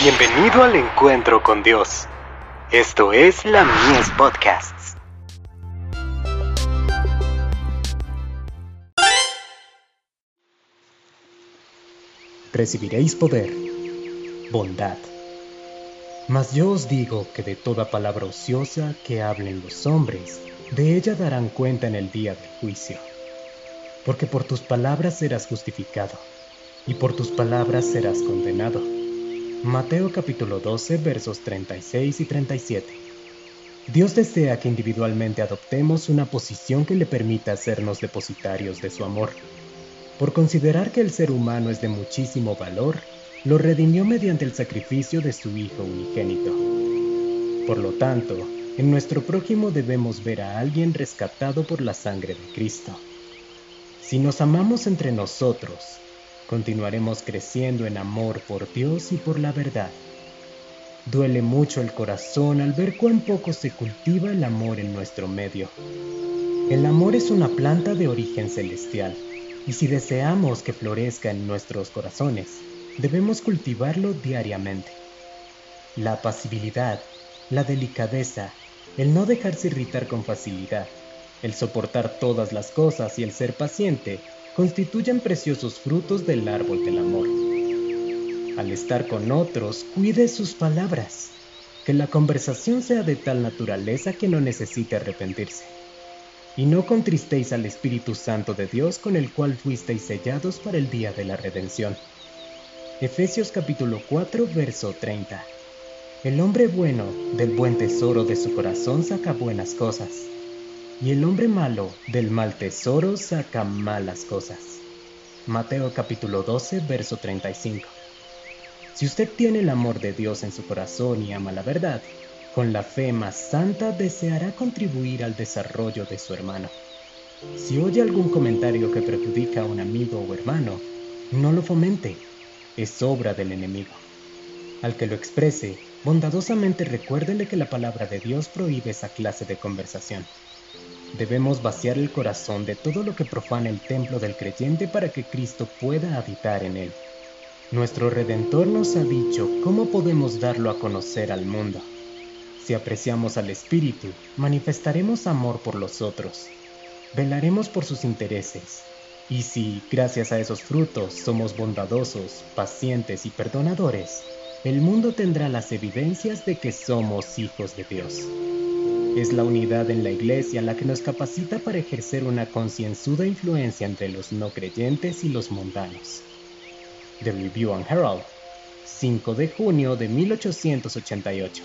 Bienvenido al encuentro con Dios. Esto es la Mies Podcasts. Recibiréis poder, bondad. Mas yo os digo que de toda palabra ociosa que hablen los hombres, de ella darán cuenta en el día del juicio. Porque por tus palabras serás justificado, y por tus palabras serás condenado. Mateo capítulo 12 versos 36 y 37. Dios desea que individualmente adoptemos una posición que le permita hacernos depositarios de su amor. Por considerar que el ser humano es de muchísimo valor, lo redimió mediante el sacrificio de su Hijo unigénito. Por lo tanto, en nuestro prójimo debemos ver a alguien rescatado por la sangre de Cristo. Si nos amamos entre nosotros, continuaremos creciendo en amor por Dios y por la verdad. Duele mucho el corazón al ver cuán poco se cultiva el amor en nuestro medio. El amor es una planta de origen celestial, y si deseamos que florezca en nuestros corazones, debemos cultivarlo diariamente. La apacibilidad, la delicadeza, el no dejarse irritar con facilidad, el soportar todas las cosas y el ser paciente constituyen preciosos frutos del árbol del amor. Al estar con otros, cuide sus palabras, que la conversación sea de tal naturaleza que no necesite arrepentirse. Y no contristéis al Espíritu Santo de Dios con el cual fuisteis sellados para el día de la redención. Efesios capítulo 4, verso 30. El hombre bueno del buen tesoro de su corazón saca buenas cosas y el hombre malo del mal tesoro saca malas cosas. Mateo capítulo 12, verso 35. Si usted tiene el amor de Dios en su corazón y ama la verdad, con la fe más santa deseará contribuir al desarrollo de su hermano. Si oye algún comentario que perjudica a un amigo o hermano, no lo fomente, es obra del enemigo. Al que lo exprese, bondadosamente recuérdele que la palabra de Dios prohíbe esa clase de conversación. Debemos vaciar el corazón de todo lo que profana el templo del creyente para que Cristo pueda habitar en él. Nuestro Redentor nos ha dicho cómo podemos darlo a conocer al mundo. Si apreciamos al Espíritu, manifestaremos amor por los otros, velaremos por sus intereses, y si, gracias a esos frutos, somos bondadosos, pacientes y perdonadores, el mundo tendrá las evidencias de que somos hijos de Dios. Es la unidad en la Iglesia la que nos capacita para ejercer una concienzuda influencia entre los no creyentes y los mundanos. The Review and Herald, 5 de junio de 1888.